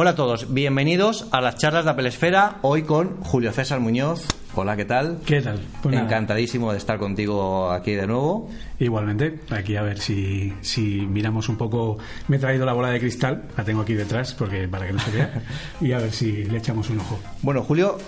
Hola a todos, bienvenidos a las charlas de Apple Esfera, hoy con Julio César Muñoz. Hola, ¿qué tal? ¿Qué tal? Pues Encantadísimo de estar contigo aquí de nuevo. Igualmente, aquí a ver si, si miramos un poco. Me he traído la bola de cristal, la tengo aquí detrás porque para que no se vea, y a ver si le echamos un ojo. Bueno, Julio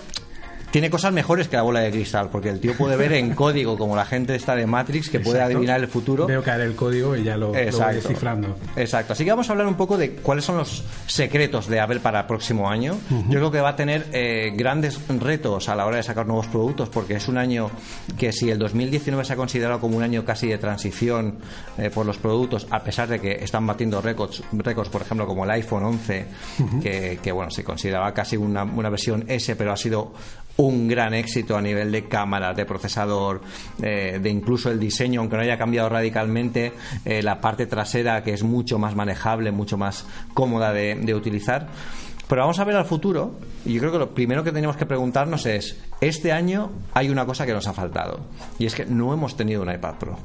tiene cosas mejores que la bola de cristal, porque el tío puede ver en código, como la gente está de Matrix, que puede adivinar el futuro. Veo caer el código y ya lo, lo voy descifrando. Exacto. Así que vamos a hablar un poco de cuáles son los secretos de Apple para el próximo año. Yo creo que va a tener eh, grandes retos a la hora de sacar nuevos productos, porque es un año que si el 2019 se ha considerado como un año casi de transición eh, por los productos, a pesar de que están batiendo récords, récords por ejemplo, como el iPhone 11, que, que, bueno, se consideraba casi una, una versión S, pero ha sido un gran éxito a nivel de cámara, de procesador, eh, de incluso el diseño, aunque no haya cambiado radicalmente, eh, la parte trasera que es mucho más manejable, mucho más cómoda de, de utilizar. Pero vamos a ver al futuro y yo creo que lo primero que tenemos que preguntarnos es, este año hay una cosa que nos ha faltado y es que no hemos tenido un iPad Pro.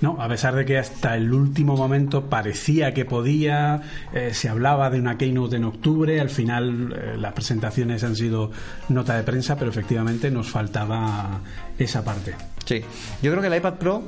No, a pesar de que hasta el último momento parecía que podía, eh, se hablaba de una keynote en octubre, al final eh, las presentaciones han sido nota de prensa, pero efectivamente nos faltaba esa parte. Sí, yo creo que el iPad Pro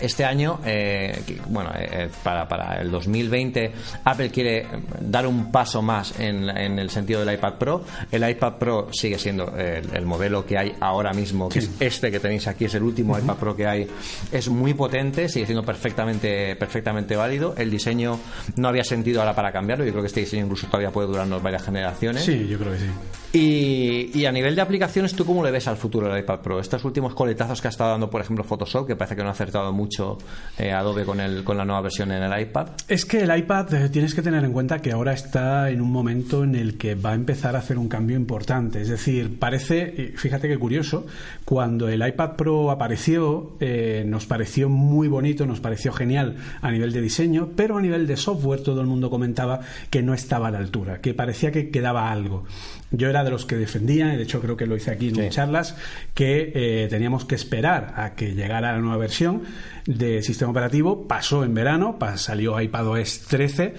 este año, eh, bueno, eh, para, para el 2020, Apple quiere dar un paso más en, en el sentido del iPad Pro. El iPad Pro sigue siendo el, el modelo que hay ahora mismo, que Sí. es este que tenéis aquí, es el último iPad Pro que hay. Es muy potente, sigue siendo perfectamente, perfectamente válido. El diseño no había sentido ahora para cambiarlo. Yo creo que este diseño incluso todavía puede durarnos varias generaciones. Sí, yo creo que sí. Y, a nivel de aplicaciones, ¿tú cómo le ves al futuro del iPad Pro? Estos últimos coletazos que ha estado dando, por ejemplo, Photoshop, que parece que no ha acertado mucho eh, Adobe con, el, con la nueva versión en el iPad. Es que el iPad eh, tienes que tener en cuenta que ahora está en un momento en el que va a empezar a hacer un cambio importante. Es decir, parece, y fíjate qué curioso, cuando el iPad Pro apareció, eh, nos pareció muy bonito, nos pareció genial a nivel de diseño, pero a nivel de software todo el mundo comentaba que no estaba a la altura, que parecía que quedaba algo. Yo era de los que defendía, y de hecho creo que lo hice aquí en Sí. charlas, que eh, teníamos que esperar a que llegara la nueva versión de sistema operativo. Pasó en verano, salió iPadOS 13.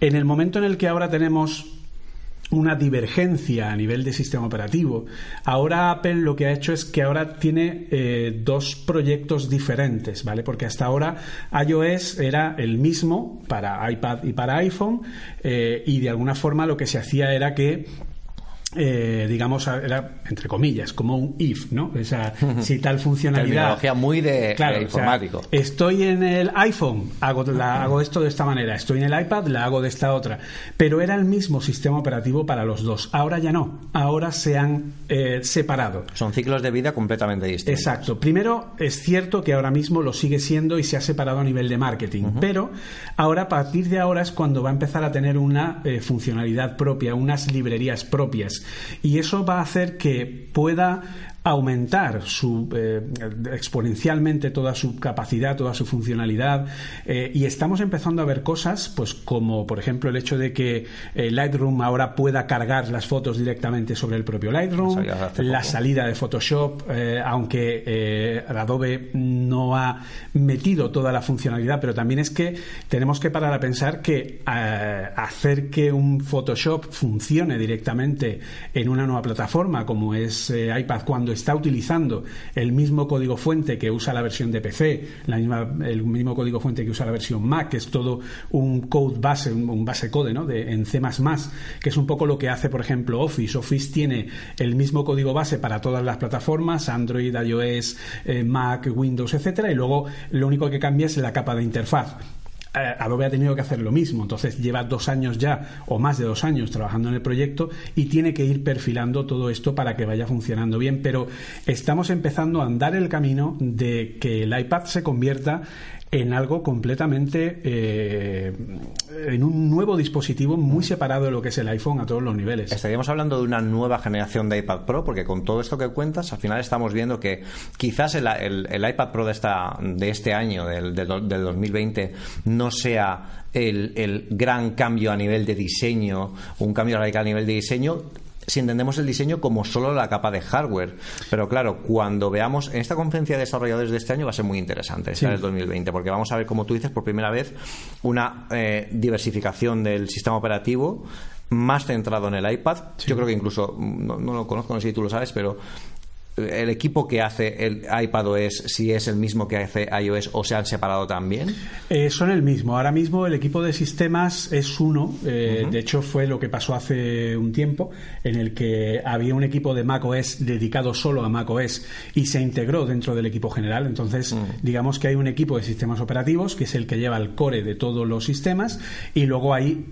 En el momento en el que ahora tenemos una divergencia a nivel de sistema operativo. Ahora Apple lo que ha hecho es que ahora tiene eh, dos proyectos diferentes, ¿vale? Porque hasta ahora iOS era el mismo para iPad y para iPhone eh, y de alguna forma lo que se hacía era que eh, digamos, era entre comillas, como un if, ¿no? O sea, si tal funcionalidad. Terminología muy de, Claro, de o sea, informático. estoy en el iPhone, hago, la, hago esto de esta manera. Estoy en el iPad, la hago de esta otra. Pero era el mismo sistema operativo para los dos. Ahora ya no. Ahora se han eh, separado. Son ciclos de vida completamente distintos. Exacto. Primero, es cierto que ahora mismo lo sigue siendo y se ha separado a nivel de marketing, pero ahora, a partir de ahora, es cuando va a empezar a tener una eh, funcionalidad propia, unas librerías propias. Y eso va a hacer que pueda aumentar su, eh, exponencialmente toda su capacidad, toda su funcionalidad eh, y estamos empezando a ver cosas pues como por ejemplo el hecho de que eh, Lightroom ahora pueda cargar las fotos directamente sobre el propio Lightroom, la salida de Photoshop, eh, aunque Adobe no ha metido toda la funcionalidad, pero también es que tenemos que parar a pensar que hacer que un Photoshop funcione directamente en una nueva plataforma como es iPad cuando está utilizando el mismo código fuente que usa la versión de PC, el mismo código fuente que usa la versión Mac, que es todo un code base, un, un base code ¿no? de, en C++, que es un poco lo que hace, por ejemplo, Office. Office tiene el mismo código base para todas las plataformas, Android, iOS, eh, Mac, Windows, etcétera, y luego lo único que cambia es la capa de interfaz. Eh, Adobe ha tenido que hacer lo mismo, entonces lleva dos años ya o más de dos años trabajando en el proyecto y tiene que ir perfilando todo esto para que vaya funcionando bien, pero estamos empezando a andar el camino de que el iPad se convierta en algo completamente eh, en un nuevo dispositivo muy separado de lo que es el iPhone a todos los niveles. Estaríamos hablando de una nueva generación de iPad Pro, porque con todo esto que cuentas, al final estamos viendo que quizás el, el- el iPad Pro de, esta, de este año, del, del, del 2020, no sea el, el gran cambio a nivel de diseño, un cambio radical a nivel de diseño, si entendemos el diseño como solo la capa de hardware. Pero claro, cuando veamos en esta conferencia de desarrolladores de este año va a ser muy interesante, esta Sí. del 2020, porque vamos a ver, como tú dices, por primera vez una eh, diversificación del sistema operativo más centrado en el iPad. Yo creo que incluso, no, no, lo conozco, no sé si tú lo sabes, pero el equipo que hace el iPad OS, si es el mismo que hace iOS o se han separado también? Eh, son el mismo. Ahora mismo el equipo de sistemas es uno. Eh, de hecho, fue lo que pasó hace un tiempo, en el que había un equipo de macOS dedicado solo a macOS y se integró dentro del equipo general. Entonces, mm. digamos que hay un equipo de sistemas operativos que es el que lleva el core de todos los sistemas y luego hay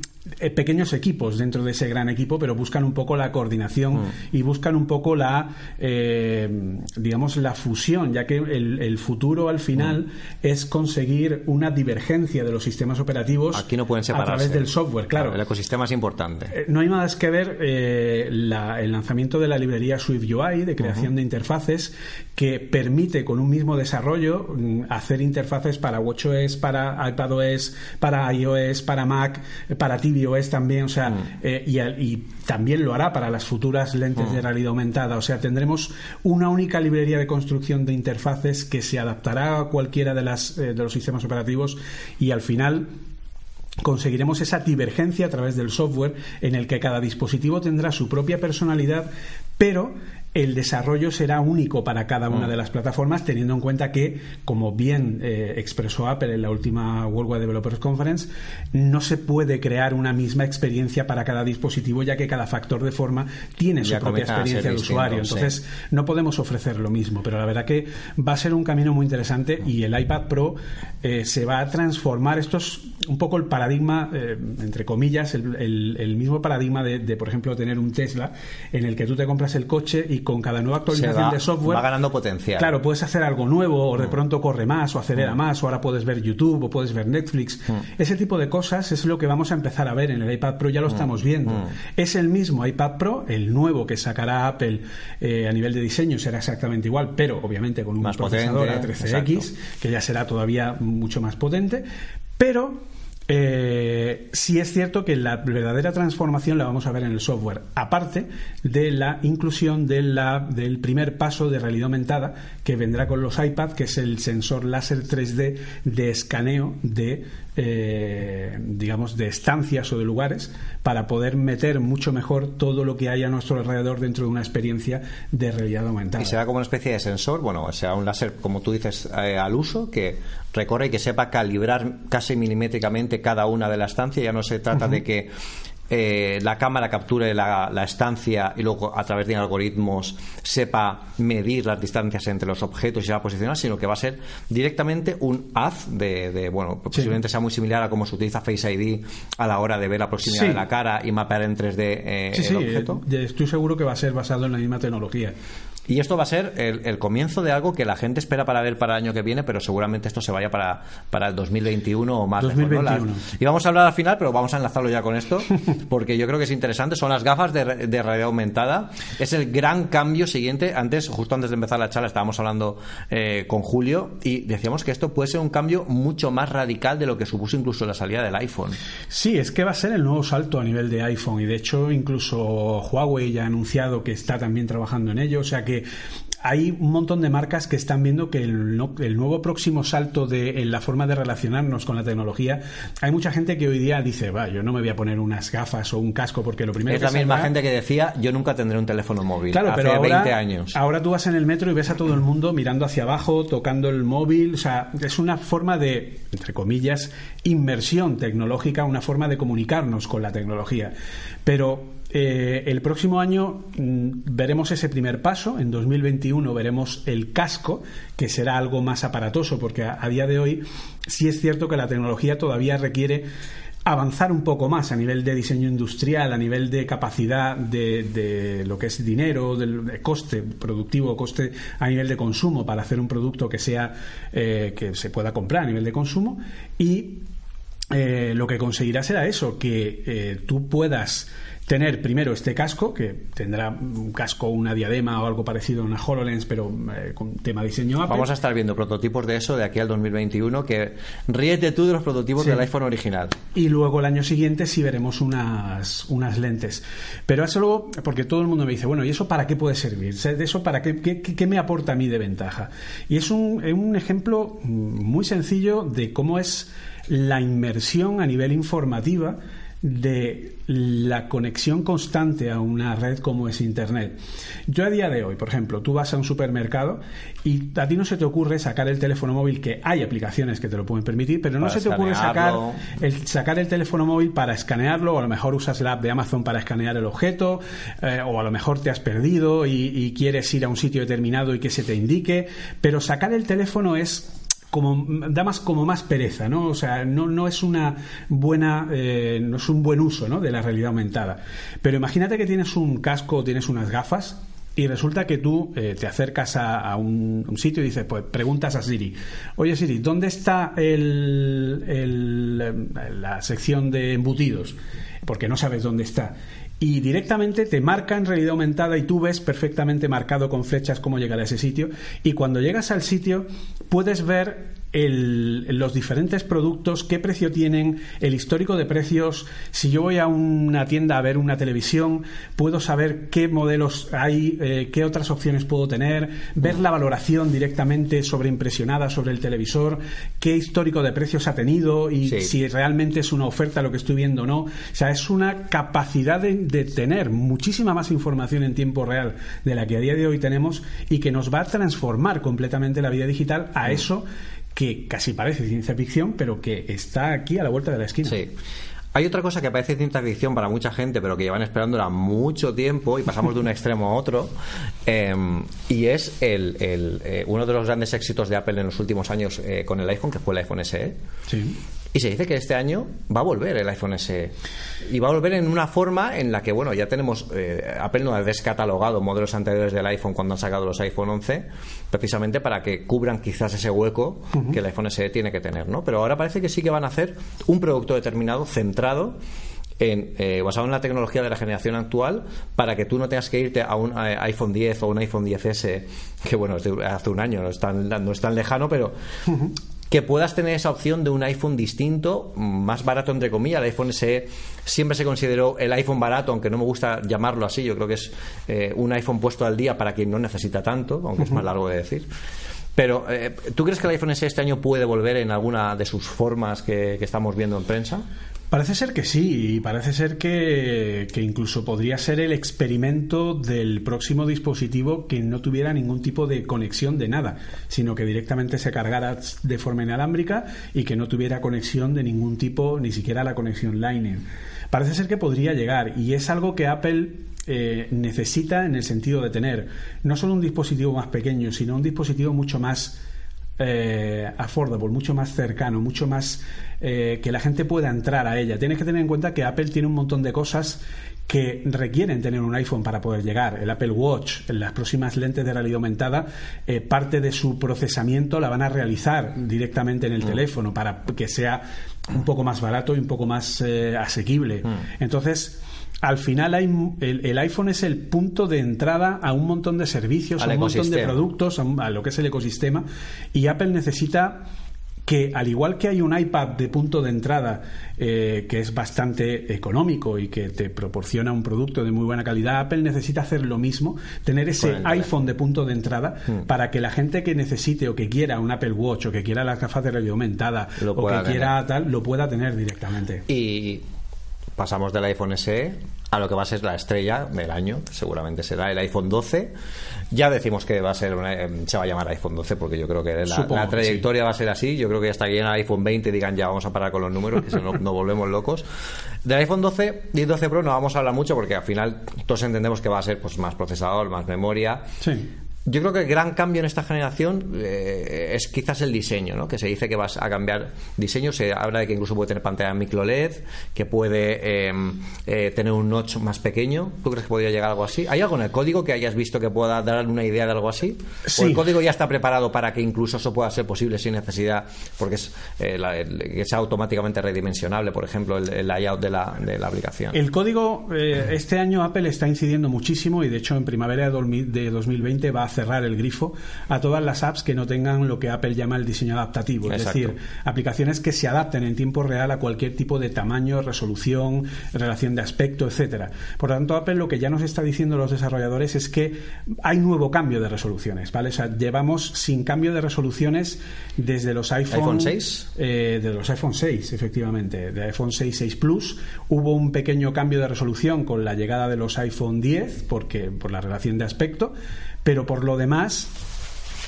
pequeños equipos dentro de ese gran equipo, pero buscan un poco la coordinación mm. y buscan un poco la, eh, digamos, la fusión, ya que el, futuro al final mm. es conseguir una divergencia de los sistemas operativos Aquí no pueden a través del software, claro. El ecosistema es importante. Eh, no hay más que ver el lanzamiento de la librería Swift UI de creación de interfaces que permite con un mismo desarrollo mm, hacer interfaces para WatchOS, para iPadOS, para iOS, para Mac, para ti es también, o sea, mm. eh, y, también lo hará para las futuras lentes de mm. realidad aumentada. O sea, tendremos una única librería de construcción de interfaces que se adaptará a cualquiera de, las, eh, de los sistemas operativos y al final conseguiremos esa divergencia a través del software en el que cada dispositivo tendrá su propia personalidad, pero el desarrollo será único para cada una mm. de las plataformas, teniendo en cuenta que, como bien eh, expresó Apple en la última World Wide Developers Conference, no se puede crear una misma experiencia para cada dispositivo, ya que cada factor de forma tiene su propia experiencia de usuario. Entonces, no podemos ofrecer lo mismo, pero la verdad que va a ser un camino muy interesante y el iPad Pro eh, se va a transformar. Esto es un poco el paradigma, eh, entre comillas, el, mismo paradigma de, de, por ejemplo, tener un Tesla en el que tú te compras el coche y con cada nueva actualización de software. Va ganando potencial. Claro, puedes hacer algo nuevo, o de mm. pronto corre más, o acelera mm. más, o ahora puedes ver YouTube, o puedes ver Netflix. Mm. Ese tipo de cosas es lo que vamos a empezar a ver en el iPad Pro, ya lo estamos viendo. Es el mismo iPad Pro, el nuevo que sacará Apple eh, a nivel de diseño será exactamente igual, pero obviamente con un más procesador A13X, que ya será todavía mucho más potente. Pero eh, sí es cierto que la verdadera transformación la vamos a ver en el software, aparte de la inclusión del primer paso de realidad aumentada que vendrá con los iPad, que es el sensor láser 3D de escaneo de eh, digamos, de estancias o de lugares para poder meter mucho mejor todo lo que hay a nuestro alrededor dentro de una experiencia de realidad aumentada. Y será como una especie de sensor, bueno, sea un láser, como tú dices, eh, al uso, que recorre y que sepa calibrar casi milimétricamente cada una de las estancias. Ya no se trata de que eh, la cámara capture la, estancia y luego a través de algoritmos sepa medir las distancias entre los objetos y se va a posicionar, sino que va a ser directamente un haz de, bueno, posiblemente sea muy similar a cómo se utiliza Face ID a la hora de ver la proximidad de la cara y mapear en 3D eh, el objeto. Estoy seguro que va a ser basado en la misma tecnología. Y esto va a ser el, comienzo de algo que la gente espera para ver para el año que viene, pero seguramente esto se vaya para, para el 2021 o más. 2021. y vamos a hablar al final, pero vamos a enlazarlo ya con esto, porque yo creo que es interesante. Son las gafas de, realidad aumentada. Es el gran cambio siguiente. Antes, justo antes de empezar la charla, estábamos hablando eh, con Julio y decíamos que esto puede ser un cambio mucho más radical de lo que supuso incluso la salida del iPhone. Sí, es que va a ser el nuevo salto a nivel de iPhone y de hecho incluso Huawei ya ha anunciado que está también trabajando en ello. O sea que hay un montón de marcas que están viendo que el, nuevo próximo salto de, en la forma de relacionarnos con la tecnología, hay mucha gente que hoy día dice, va, yo no me voy a poner unas gafas o un casco porque lo primero es la misma gente que decía, yo nunca tendré un teléfono móvil. Claro, pero ahora, 20 años. ahora tú vas en el metro y ves a todo el mundo mirando hacia abajo, tocando el móvil, o sea, es una forma de, entre comillas, inmersión tecnológica, una forma de comunicarnos con la tecnología. Pero eh, el próximo año mm, veremos ese primer paso, en 2021 veremos el casco, que será algo más aparatoso, porque a, día de hoy sí es cierto que la tecnología todavía requiere avanzar un poco más a nivel de diseño industrial, a nivel de capacidad de, lo que es dinero, de, coste productivo, coste a nivel de consumo para hacer un producto que sea eh, que se pueda comprar a nivel de consumo. Y eh, lo que conseguirá será eso, que tú puedas tener primero este casco, que tendrá un casco, una diadema o algo parecido a una HoloLens, pero eh, con tema diseño Apple. Vamos a estar viendo prototipos de eso de aquí al 2021, que ríete tú de los prototipos del iPhone original. Y luego el año siguiente sí veremos unas, unas lentes. Pero eso luego, porque todo el mundo me dice, bueno, ¿y eso para qué puede servir? ¿De eso para qué, qué, me aporta a mí de ventaja? Y es un, un ejemplo muy sencillo de cómo es la inmersión a nivel informativa de la conexión constante a una red como es Internet. Yo a día de hoy, por ejemplo, tú vas a un supermercado y a ti no se te ocurre sacar el teléfono móvil, que hay aplicaciones que te lo pueden permitir, pero no se te ocurre sacar el, sacar el teléfono móvil para escanearlo, o a lo mejor usas la app de Amazon para escanear el objeto, eh, o a lo mejor te has perdido y quieres ir a un sitio determinado y que se te indique, pero sacar el teléfono es como da más como más pereza, ¿no? O sea, no, no es una buena, eh, no es un buen uso, ¿no? De la realidad aumentada. Pero imagínate que tienes un casco tienes unas gafas y resulta que tú eh, te acercas a, un, sitio y dices, pues preguntas a Siri, oye Siri, ¿dónde está el, la sección de embutidos? Porque no sabes dónde está y directamente te marca en realidad aumentada y tú ves perfectamente marcado con flechas cómo llegar a ese sitio. Y cuando llegas al sitio puedes ver los diferentes productos, qué precio tienen, el histórico de precios. Si yo voy a una tienda a ver una televisión, puedo saber qué modelos hay, eh, qué otras opciones puedo tener, ver la valoración directamente sobreimpresionada sobre el televisor, qué histórico de precios ha tenido y si realmente es una oferta lo que estoy viendo o no. O sea, es una capacidad de, de tener muchísima más información en tiempo real de la que a día de hoy tenemos y que nos va a transformar completamente la vida digital a eso que casi parece ciencia ficción, pero que está aquí a la vuelta de la esquina. Sí. Hay otra cosa que parece ciencia ficción para mucha gente, pero que llevan esperándola mucho tiempo y pasamos de un extremo a otro, em, y es el, eh, uno de los grandes éxitos de Apple en los últimos años eh, con el iPhone, que fue el iPhone SE. Sí. Y se dice que este año va a volver el iPhone SE. Y va a volver en una forma en la que, bueno, ya tenemos, eh, Apple no ha descatalogado modelos anteriores del iPhone cuando han sacado los iPhone 11, precisamente para que cubran quizás ese hueco que el iPhone SE tiene que tener, ¿no? Pero ahora parece que sí que van a hacer un producto determinado, centrado en, eh, basado en la tecnología de la generación actual para que tú no tengas que irte a un iPhone 10 o un iPhone 10S que bueno hace un año no es tan, no es tan lejano pero que puedas tener esa opción de un iPhone distinto, más barato entre comillas. El iPhone SE siempre se consideró el iPhone barato, aunque no me gusta llamarlo así. Yo creo que es eh, un iPhone puesto al día para quien no necesita tanto, aunque es más largo de decir. Pero, eh, ¿tú crees que el iPhone SE este año puede volver en alguna de sus formas que estamos viendo en prensa? Parece ser que sí, y parece ser que, incluso podría ser el experimento del próximo dispositivo que no tuviera ningún tipo de conexión de nada, sino que directamente se cargara de forma inalámbrica y que no tuviera conexión de ningún tipo, ni siquiera la conexión Lightning. Parece ser que podría llegar, y es algo que Apple eh, necesita en el sentido de tener no solo un dispositivo más pequeño, sino un dispositivo mucho más eh, affordable, mucho más cercano, mucho más eh, que la gente pueda entrar a ella. Tienes que tener en cuenta que Apple tiene un montón de cosas que requieren tener un iPhone para poder llegar. El Apple Watch, las próximas lentes de realidad aumentada, eh, parte de su procesamiento la van a realizar directamente en el mm. teléfono para que sea un poco más barato y un poco más eh, asequible. Mm. Entonces, al final hay, el, iPhone es el punto de entrada a un montón de servicios, a un montón de productos, a, lo que es el ecosistema, y Apple necesita que al igual que hay un iPad de punto de entrada eh, que es bastante económico y que te proporciona un producto de muy buena calidad, Apple necesita hacer lo mismo, tener ese iPhone de punto de entrada hmm. para que la gente que necesite o que quiera un Apple Watch o que quiera las gafas de realidad aumentada o que quiera tal, lo pueda tener directamente. Y pasamos del iPhone SE a lo que va a ser la estrella del año, seguramente será el iPhone 12. Ya decimos que va a ser eh, se va a llamar iPhone 12 porque yo creo que la, trayectoria va a ser así. Yo creo que hasta que llegue el iPhone 20 digan ya vamos a parar con los números, que si no nos volvemos locos. Del iPhone 12 y 12 Pro no vamos a hablar mucho porque al final todos entendemos que va a ser pues más procesador, más memoria. Sí. Yo creo que el gran cambio en esta generación eh, es quizás el diseño, ¿no? Que se dice que vas a cambiar diseño, se habla de que incluso puede tener pantalla micro LED, que puede em, eh, tener un notch más pequeño. ¿Tú crees que podría llegar algo así? ¿Hay algo en el código que hayas visto que pueda dar una idea de algo así? Sí. ¿O el código ya está preparado para que incluso eso pueda ser posible sin necesidad, porque es eh, que sea automáticamente redimensionable, por ejemplo, el, layout de la, de la, aplicación? El código, este año Apple está incidiendo muchísimo y de hecho en primavera de 2020 va a cerrar el grifo a todas las apps que no tengan lo que Apple llama el diseño adaptativo, es decir, aplicaciones que se adapten en tiempo real a cualquier tipo de tamaño, resolución, relación de aspecto, etcétera. Por lo tanto, Apple lo que ya nos está diciendo los desarrolladores es que hay nuevo cambio de resoluciones, ¿vale? O sea, llevamos sin cambio de resoluciones desde los iPhone, ¿iPhone 6? Eh, de los iPhone 6, efectivamente, de iPhone 6, 6 Plus. Hubo un pequeño cambio de resolución con la llegada de los iPhone 10, porque por la relación de aspecto, pero por lo demás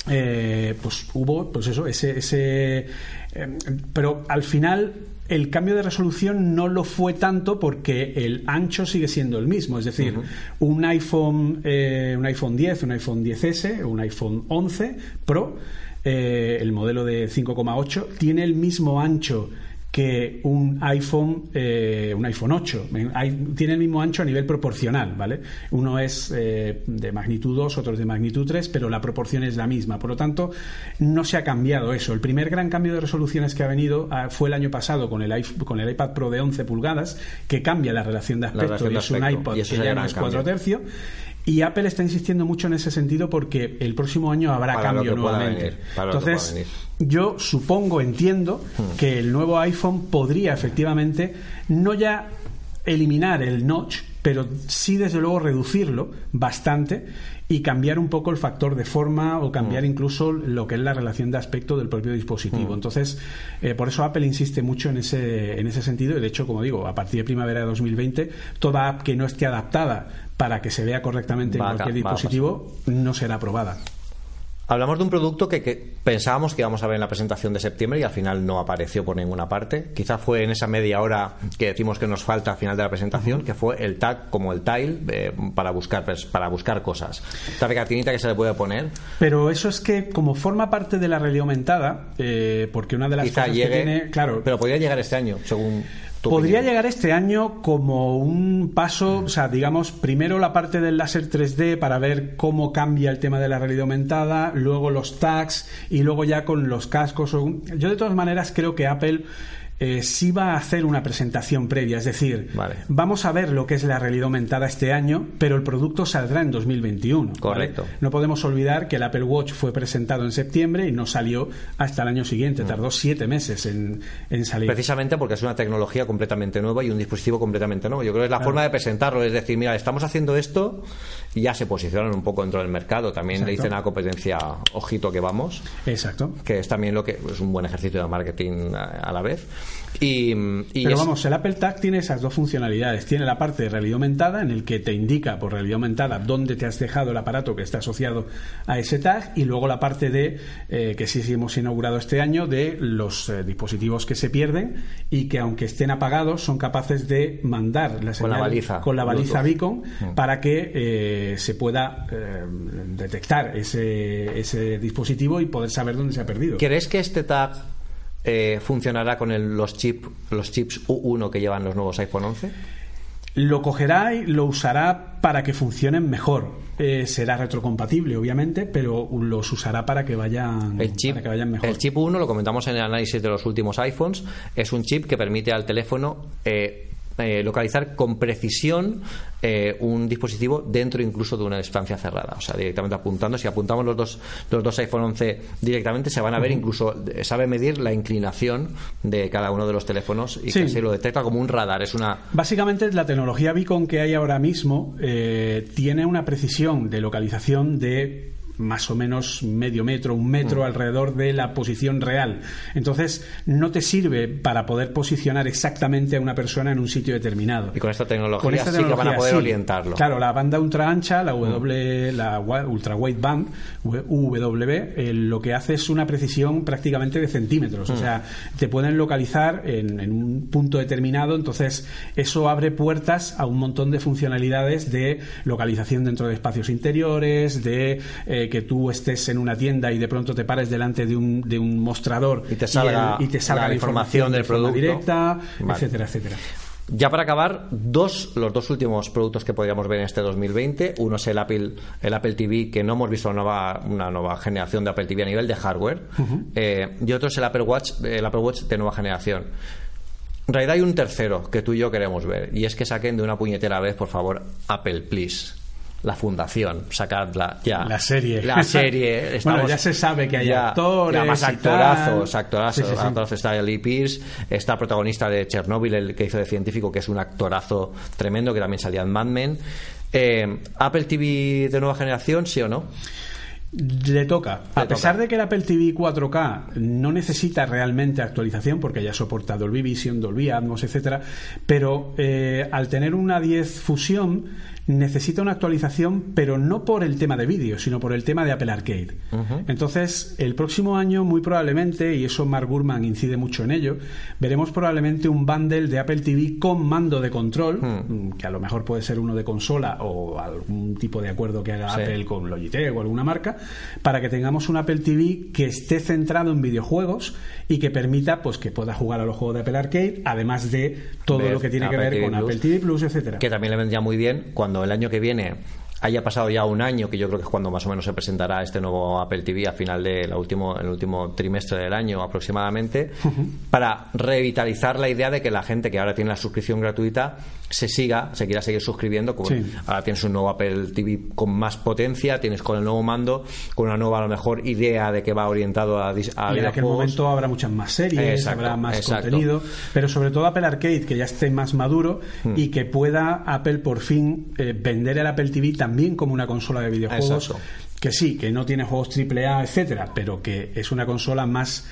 eh, pues hubo pues eso ese, ese eh, pero al final el cambio de resolución no lo fue tanto porque el ancho sigue siendo el mismo. Es decir un iPhone eh, un iPhone 10 un iPhone 10s un iPhone 11 Pro el modelo de 5,8 tiene el mismo ancho que un iPhone, eh, un iPhone 8. tiene el mismo ancho a nivel proporcional, ¿vale? Uno es eh, de magnitud 2, otro es de magnitud 3, pero la proporción es la misma. Por lo tanto, no se ha cambiado eso. El primer gran cambio de resoluciones que ha venido ah, fue el año pasado con el, con el iPad Pro de 11 pulgadas, que cambia la relación de aspecto, y es un iPad que ya no es 4 tercios. Y Apple está insistiendo mucho en ese sentido porque el próximo año habrá cambio nuevamente. Entonces, yo supongo, entiendo hmm. que el nuevo iPhone podría efectivamente no ya eliminar el notch, pero sí desde luego reducirlo bastante y cambiar un poco el factor de forma o cambiar hmm. incluso lo que es la relación de aspecto del propio dispositivo. Hmm. Entonces, eh, por eso Apple insiste mucho en ese, en ese sentido y de hecho, como digo, a partir de primavera de 2020, toda app que no esté adaptada para que se vea correctamente en cualquier dispositivo no será aprobada. Hablamos de un producto que, pensábamos que íbamos a ver en la presentación de septiembre y al final no apareció por ninguna parte. Quizá fue en esa media hora que decimos que nos falta al final de la presentación, que fue el tag como el tile eh, para buscar para buscar cosas. Esta pegatinita que se le puede poner. Pero eso es que como forma parte de la realidad aumentada, eh, porque una de las cosas que tiene, claro, pero podría llegar este año, según Podría llegar este año como un paso, o sea, digamos, primero la parte del láser 3D para ver cómo cambia el tema de la realidad aumentada, luego los tags y luego ya con los cascos. Yo de todas maneras creo que Apple eh, sí va a hacer una presentación previa, es decir, vamos a ver lo que es la realidad aumentada este año, pero el producto saldrá en 2021. Correcto. No podemos olvidar que el Apple Watch fue presentado en septiembre y no salió hasta el año siguiente, mm. tardó siete meses en, salir. Precisamente porque es una tecnología completamente nueva y un dispositivo completamente nuevo. Yo creo que es la forma de presentarlo, es decir, mira, estamos haciendo esto y ya se posicionan un poco dentro del mercado. También le dicen a la competencia, ojito que vamos. Exacto. Que es también lo que es un buen ejercicio de marketing a la vez. Y, Pero vamos, el Apple Tag tiene esas dos funcionalidades. Tiene la parte de realidad aumentada, en el que te indica por realidad aumentada dónde te has dejado el aparato que está asociado a ese tag, y luego la parte de, eh, que sí, hemos inaugurado este año, de los eh, dispositivos que se pierden y que aunque estén apagados son capaces de mandar la señal con la baliza, con la baliza beacon mm. para que eh, se pueda detectar ese, ese dispositivo y poder saber dónde se ha perdido. ¿Crees que este tag eh, funcionará con los, chip, los chips U1 que llevan los nuevos iPhone 11? Lo cogerá y lo usará para que funcionen mejor. Eh, será retrocompatible, obviamente, pero los usará para que vayan, el chip, que vayan mejor. El chip 1, lo comentamos en el análisis de los últimos iPhones, es un chip que permite al teléfono eh, eh, localizar con precisión eh, un dispositivo dentro incluso de una estancia cerrada. O sea, directamente apuntando. Si apuntamos los dos, los dos iPhone 11 directamente, se van a ver incluso, eh, sabe medir la inclinación de cada uno de los teléfonos y que se lo detecta como un radar. Es una. Básicamente, la tecnología Beacon que hay ahora mismo tiene una precisión de localización de más o menos medio metro, un metro mm. alrededor de la posición real. Entonces, no te sirve para poder posicionar exactamente a una persona en un sitio determinado. Y con esta tecnología, sí que van a poder orientarlo. Claro, la banda ultra ancha, la W, mm. la ultra wideband, UW, eh, lo que hace es una precisión prácticamente de centímetros. O mm. sea, te pueden localizar en, en un punto determinado. Entonces, eso abre puertas a un montón de funcionalidades de localización dentro de espacios interiores, de eh, que tú estés en una tienda y de pronto te pares delante de un, de un mostrador y te salga, y, te salga la, información, del producto directa, etcétera, etcétera. Ya para acabar, dos, los dos últimos productos que podríamos ver en este 2020. Uno es el Apple, el Apple TV, que no hemos visto una nueva, una nueva generación de Apple TV a nivel de hardware. Eh, y otro es el Apple Watch, el Apple Watch de nueva generación. En realidad hay un tercero que tú y yo queremos ver, y es que saquen de una puñetera vez, por favor, Apple, please. La fundación, sacadla ya. La serie. La serie. bueno, ya se sabe que hay actores. Además, actorazos, actorazos, Está Lee Pierce, está el protagonista de Chernobyl, el que hizo de científico, que es un actorazo tremendo, que también salía en Mad Men. Eh, Apple TV de nueva generación, sí o no? Le toca. a pesar de que el Apple TV 4K no necesita realmente actualización, porque ya soporta Dolby Vision, Dolby Atmos, etcétera, pero eh, al tener una 10 fusión necesita una actualización, pero no por el tema de vídeo, sino por el tema de Apple Arcade. Entonces, el próximo año, muy probablemente, y eso Mark Gurman incide mucho en ello, veremos probablemente un bundle de Apple TV con mando de control, hmm. que a lo mejor puede ser uno de consola o algún tipo de acuerdo que haga Apple con Logitech o alguna marca, para que tengamos un Apple TV que esté centrado en videojuegos y que permita pues que pueda jugar a los juegos de Apple Arcade, además de todo lo que tiene que ver con Apple TV Plus, etcétera. Que también le vendría muy bien cuando el año que viene haya pasado ya un año, que yo creo que es cuando más o menos se presentará este nuevo Apple TV a final del último, el último trimestre del año aproximadamente, para revitalizar la idea de que la gente que ahora tiene la suscripción gratuita se siga, se quiera seguir suscribiendo. Ahora tienes un nuevo Apple TV con más potencia, tienes con el nuevo mando, con una nueva, a lo mejor, idea de que va orientado a, a Y en aquel momento habrá muchas más series, habrá más contenido, pero sobre todo Apple Arcade, que ya esté más maduro hmm. y que pueda Apple por fin eh, vender el Apple TV también también como una consola de videojuegos. Que sí, que no tiene juegos AAA, etcétera, pero que es una consola más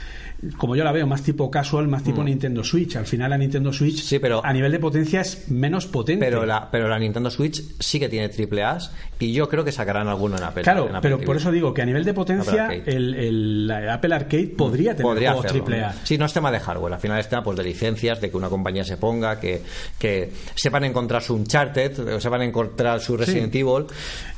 como yo la veo, más tipo casual, más tipo mm. Nintendo Switch. Al final la Nintendo Switch a nivel de potencia es menos potente. Pero la, pero la Nintendo Switch sí que tiene triple A y yo creo que sacarán alguno en Apple. Claro, pero por eso digo que a nivel de potencia el, el, Apple Arcade podría tener podría juegos triple A. Sí, no es tema de hardware. Al final es tema pues, de licencias, de que una compañía se ponga, que, que sepan encontrar su Uncharted, o sepan encontrar su Resident Evil.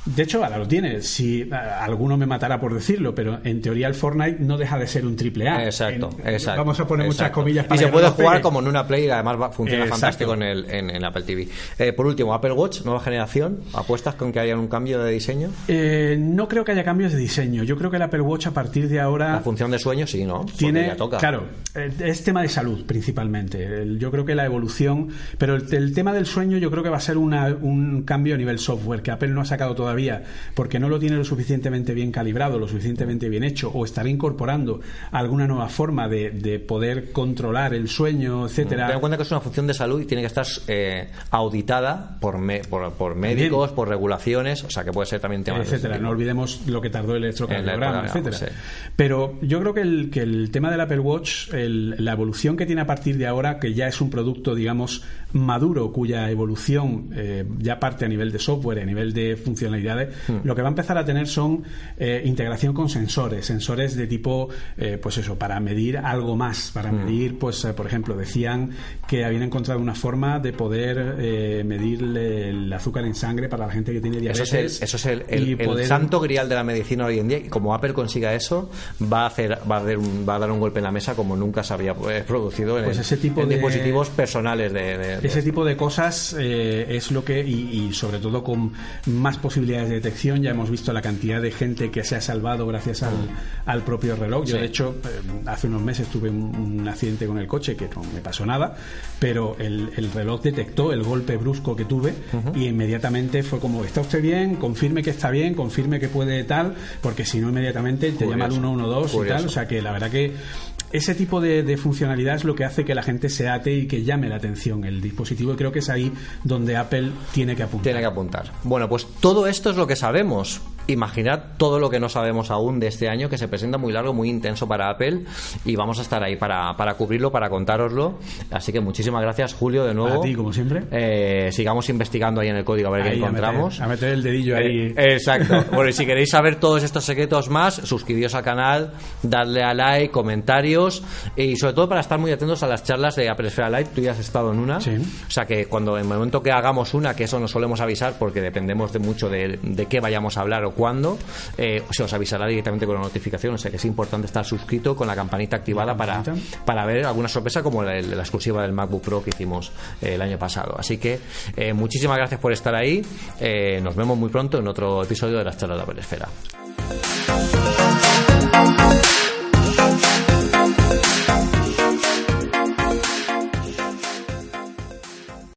De hecho, ahora lo tiene. Si alguno me matará por decirlo, pero en teoría el Fortnite no deja de ser un triple A. Exacto, exacto. Vamos a poner muchas comillas para Y se puede jugar como en una Play y además funciona fantástico en, el, en, Apple TV. Eh, por último, Apple Watch, nueva generación. ¿Apuestas con que haya un cambio de diseño? Eh, no creo que haya cambios de diseño. Yo creo que el Apple Watch a partir de ahora. La función de sueño, sí, ¿no? Tiene. Claro, eh, es tema de salud principalmente. Yo creo que la evolución. Pero el, tema del sueño, yo creo que va a ser un cambio a nivel software que Apple no ha sacado todavía porque no lo tiene lo suficientemente bien calibrado, lo suficientemente bien hecho, o estará incorporando alguna nueva forma de, poder controlar el sueño, etcétera. Ten en cuenta que es una función de salud y tiene que estar eh, auditada por, por, médicos, por regulaciones, o sea que puede ser también tema etcétera. No olvidemos lo que tardó el electrocardiograma, etcétera. Pero yo creo que el, que el tema del Apple Watch, la evolución que tiene a partir de ahora, que ya es un producto, digamos, maduro, cuya evolución eh, ya parte a nivel de software, a nivel de funcionalidades, hmm. lo que va a empezar a tener son eh, integración con sensores, sensores de tipo, eh, pues eso, para medir algo más, para hmm. medir, pues, por ejemplo, decían que habían encontrado una forma de poder medir el azúcar en sangre para la gente que tiene diabetes. Eso es el, santo grial de la medicina hoy en día y como Apple consiga eso, va a hacer, va a, dar un, va a dar un golpe en la mesa como nunca se había producido en, pues ese tipo de, dispositivos personales de ese tipo de cosas eh, es lo que, y, sobre todo con más posibilidades de detección, ya hemos visto la cantidad de gente que se ha salvado gracias al, propio reloj. Yo, de hecho, eh, hace unos meses tuve un, accidente con el coche que no me pasó nada, pero el, reloj detectó el golpe brusco que tuve y inmediatamente fue como, ¿está usted bien? Confirme que está bien, confirme que puede tal, porque si no, inmediatamente te llama al 112 y tal. O sea que la verdad que ese tipo de, funcionalidad es lo que hace que la gente se ate y que llame la atención el dispositivo y creo que es ahí donde Apple tiene que apuntar. Tiene que apuntar. Bueno, pues todo esto es lo que sabemos. Imaginad todo lo que no sabemos aún de este año que se presenta muy largo, muy intenso para Apple y vamos a estar ahí para, para cubrirlo, para contároslo. Así que muchísimas gracias Julio de nuevo. A ti, como siempre. Eh, sigamos investigando ahí en el código a ver qué encontramos. A meter, el dedillo ahí. Eh, exacto. bueno, y si queréis saber todos estos secretos más, suscribíos al canal, dadle a like, comentarios y sobre todo para estar muy atentos a las charlas de Apple Esfera Live. Tú ya has estado en una. O sea que cuando en el momento que hagamos una, que eso nos solemos avisar porque dependemos de mucho de, de qué vayamos a hablar o cuándo, eh, se os avisará directamente con la notificación. O sea que es importante estar suscrito con la campanita activada para, para ver alguna sorpresa como la, exclusiva del MacBook Pro que hicimos eh, el año pasado. Así que eh, muchísimas gracias por estar ahí. nos vemos muy pronto en otro episodio de las charlas de Apple Esfera.